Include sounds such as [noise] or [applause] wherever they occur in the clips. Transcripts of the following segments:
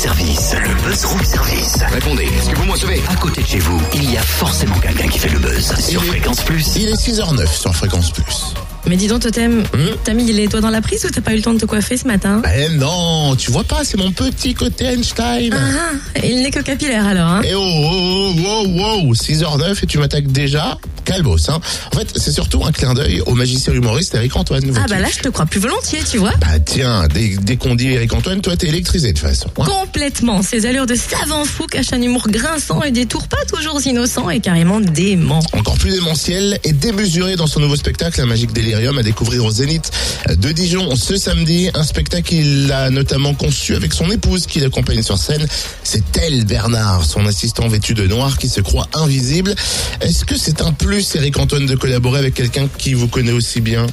service. Le buzz room service. Répondez, est-ce que vous me recevez? À côté de chez vous, il y a forcément quelqu'un qui fait le buzz. Sur Fréquence Plus. Il est 6h09 sur Fréquence Plus. Mais dis donc, Totem, t'as mis les doigts dans la prise ou t'as pas eu le temps de te coiffer ce matin? Eh non, tu vois pas, c'est mon petit côté Einstein. Ah, ah, il n'est que capillaire alors, hein? Eh oh, oh, oh, wow, wow, 6h09 et tu m'attaques déjà? Calbos, hein. En fait, c'est surtout un clin d'œil au magicien humoriste Eric Antoine. Ah bah là, je te crois plus volontiers, tu vois Bah tiens, dès, dès qu'on dit Eric Antoine, toi t'es électrisé de toute façon. hein. Complètement. Ses allures de savant fou cachent un humour grinçant et des tours pas toujours innocents et carrément dément. Encore plus démentiel et démesuré dans son nouveau spectacle, Un Magique Délirium, à découvrir au Zénith de Dijon ce samedi. Un spectacle qu'il a notamment conçu avec son épouse qui l'accompagne sur scène. C'est elle, Bernard, son assistant vêtu de noir qui se croit invisible. Est-ce que c'est un plus, Eric Antoine, de collaborer avec quelqu'un qui vous connaît aussi bien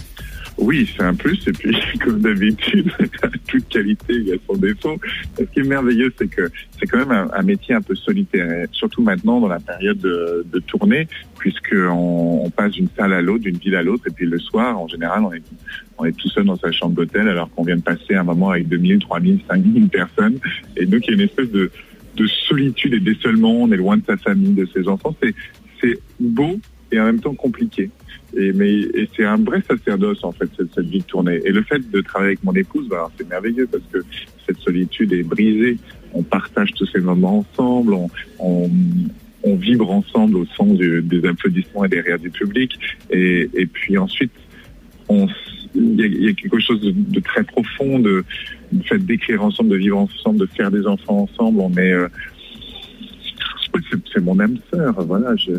Oui, c'est un plus. Et puis, [laughs] comme d'habitude, [laughs] toute qualité, il y a son défaut. Ce qui est merveilleux, c'est que c'est quand même un, métier un peu solitaire, surtout maintenant dans la période de, tournée, puisqu'on on passe d'une salle à l'autre, d'une ville à l'autre, et puis le soir, en général, on est, tout seul dans sa chambre d'hôtel, alors qu'on vient de passer un moment avec 2000, 3000, 5000 personnes. Et donc, il y a une espèce de, de solitude et d'isolement. On est loin de sa famille, de ses enfants. C'est beau et en même temps compliqué. Et, mais, et c'est un vrai sacerdoce, en fait, cette, vie de tournée. Et le fait de travailler avec mon épouse, bah, c'est merveilleux parce que cette solitude est brisée. On partage tous ces moments ensemble, on, on, on vibre ensemble au son du- des applaudissements et des rires du public. Et, et puis ensuite, il y, a, quelque chose de, de très profond, de, du fait d'écrire ensemble, de vivre ensemble, de faire des enfants ensemble. On est, euh, c'est, mon âme sœur, voilà. Je-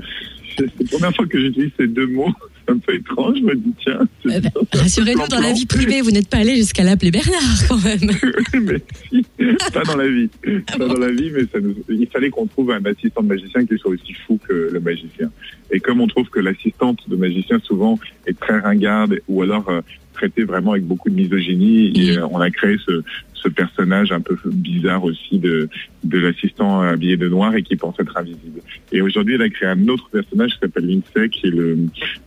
c'est la première fois que j'utilise ces deux mots. [laughs] C'est un peu étrange. Je me dis tiens. Euh, bah, un peu Rassurez-nous, dans la vie privée, vous n'êtes pas allé jusqu'à l'appeler Bernard quand même. [laughs] mais si, pas dans la vie. Ah Pas dans la vie, mais ça nous, il fallait qu'on trouve un assistant de magicien qui soit aussi fou que le magicien. Et comme on trouve que l'assistante de magicien souvent est très ringarde ou alors euh, traitée vraiment avec beaucoup de misogynie, et, euh, on a créé ce, ce personnage un peu bizarre aussi de, de l'assistant habillé de noir et qui pense être invisible. Et aujourd'hui, elle a créé un autre personnage qui s'appelle Lindsay, qui est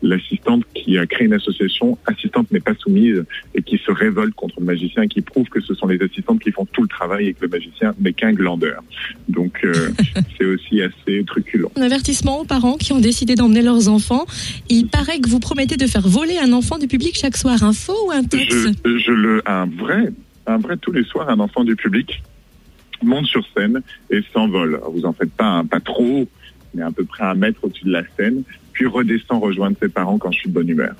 l'assistante qui a créé une association Assistante n'est pas soumise et qui se révolte contre le magicien et qui prouve que ce sont les assistantes qui font tout le travail et que le magicien n'est qu'un glandeur. Donc euh, [laughs] c'est aussi assez truculent. Un avertissement aux parents qui ont décidé d'emmener leurs enfants. Il paraît que vous promettez de faire voler un enfant du public chaque soir. Un faux ou un texte Je, je le un vrai un vrai tous les soirs un enfant du public monte sur scène et s'envole. Vous en faites pas un pas trop, mais à peu près un mètre au-dessus de la scène, puis redescend rejoindre ses parents quand je suis de bonne humeur.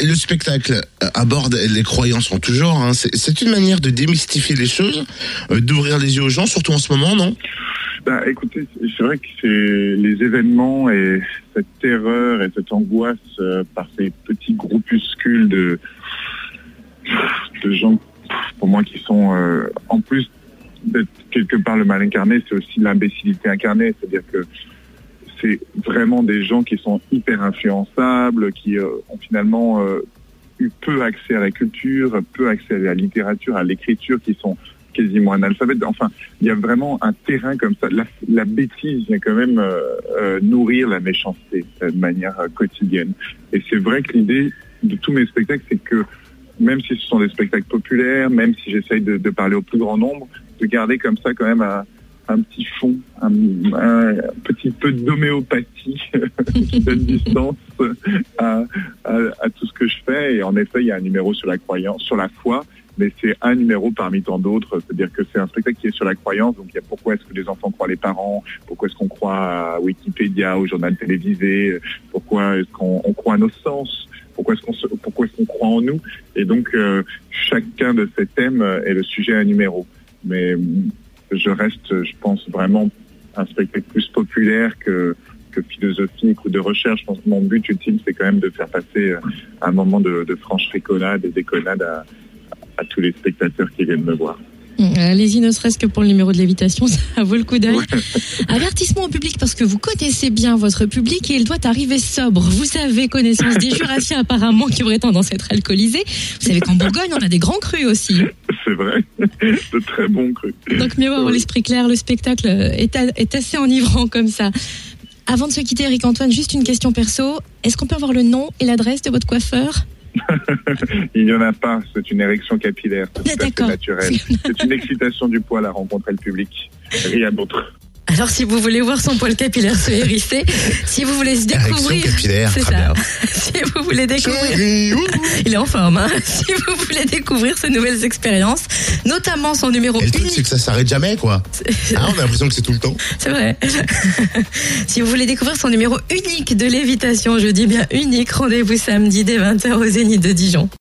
Le spectacle euh, aborde les croyances en tout genre. hein. C'est c'est une manière de démystifier les choses, euh, d'ouvrir les yeux aux gens, surtout en ce moment, non? Bah, écoutez, c'est vrai que c'est les événements et cette terreur et cette angoisse euh, par ces petits groupuscules de de gens, pour moi, qui sont euh, en plus d'être quelque part le mal incarné, c'est aussi l'imbécilité incarnée, c'est-à-dire que c'est vraiment des gens qui sont hyper influençables, qui euh, ont finalement eu peu accès à la culture, peu accès à la littérature, à l'écriture, qui sont quasiment analphabètes. Enfin, il y a vraiment un terrain comme ça. La, bêtise vient quand même euh, euh, nourrir la méchanceté euh, de manière quotidienne. Et c'est vrai que l'idée de tous mes spectacles, c'est que même si ce sont des spectacles populaires, même si j'essaye de, parler au plus grand nombre, de garder comme ça quand même un, petit fond, un, petit peu d'homéopathie [laughs] qui donne distance à, à tout ce que je fais. Et en effet, il y a un numéro sur la croyance, sur la foi, mais c'est un numéro parmi tant d'autres. C'est-à-dire que c'est un spectacle qui est sur la croyance. Donc il y a pourquoi est-ce que les enfants croient les parents, pourquoi est-ce qu'on croit à Wikipédia, au journal télévisé, pourquoi est-ce qu'on on croit à nos sens, pourquoi est-ce qu'on croit en nous? Et donc euh, chacun de ces thèmes est le sujet à un numéro. Mais je reste, je pense vraiment un spectacle plus populaire que que philosophique ou de recherche. Je pense que mon but ultime, c'est quand même de faire passer un moment de, de franche rigolade et déconnade à, à tous les spectateurs qui viennent me voir. Allez-y, ne serait-ce que pour le numéro de lévitation, [laughs] ça vaut le coup d'œil. Avertissement au public parce que vous connaissez bien votre public et il doit arriver sobre. Vous avez connaissance des jurassiens apparemment qui auraient tendance à être alcoolisés. Vous savez qu'en Bourgogne, on a des grands crus aussi. C'est vrai, de très bons crus. Donc mieux avoir l'esprit clair, le spectacle est, a- est assez enivrant comme ça. Avant de se quitter, Eric Antoine, juste une question perso. Est-ce qu'on peut avoir le nom et l'adresse de votre coiffeur? [laughs] Il n'y en a pas, c'est une érection capillaire, c'est Ah, tout à fait d'accord. naturel. [laughs] C'est une excitation du poil à rencontrer le public. Rien d'autre. Alors, si vous voulez voir son poil capillaire se hérisser, si vous voulez se découvrir, capillaire, c'est très ça. bien. [laughs] Si vous voulez découvrir, [laughs] il est en forme. Hein [laughs] si vous voulez découvrir ces nouvelles expériences, notamment son numéro Et le truc, c'est unique, que ça s'arrête jamais, quoi. Ah, on a l'impression que c'est tout le temps. c'est vrai. si vous voulez découvrir son numéro unique de lévitation, je dis bien unique, rendez-vous samedi dès 20h au Zénith de Dijon.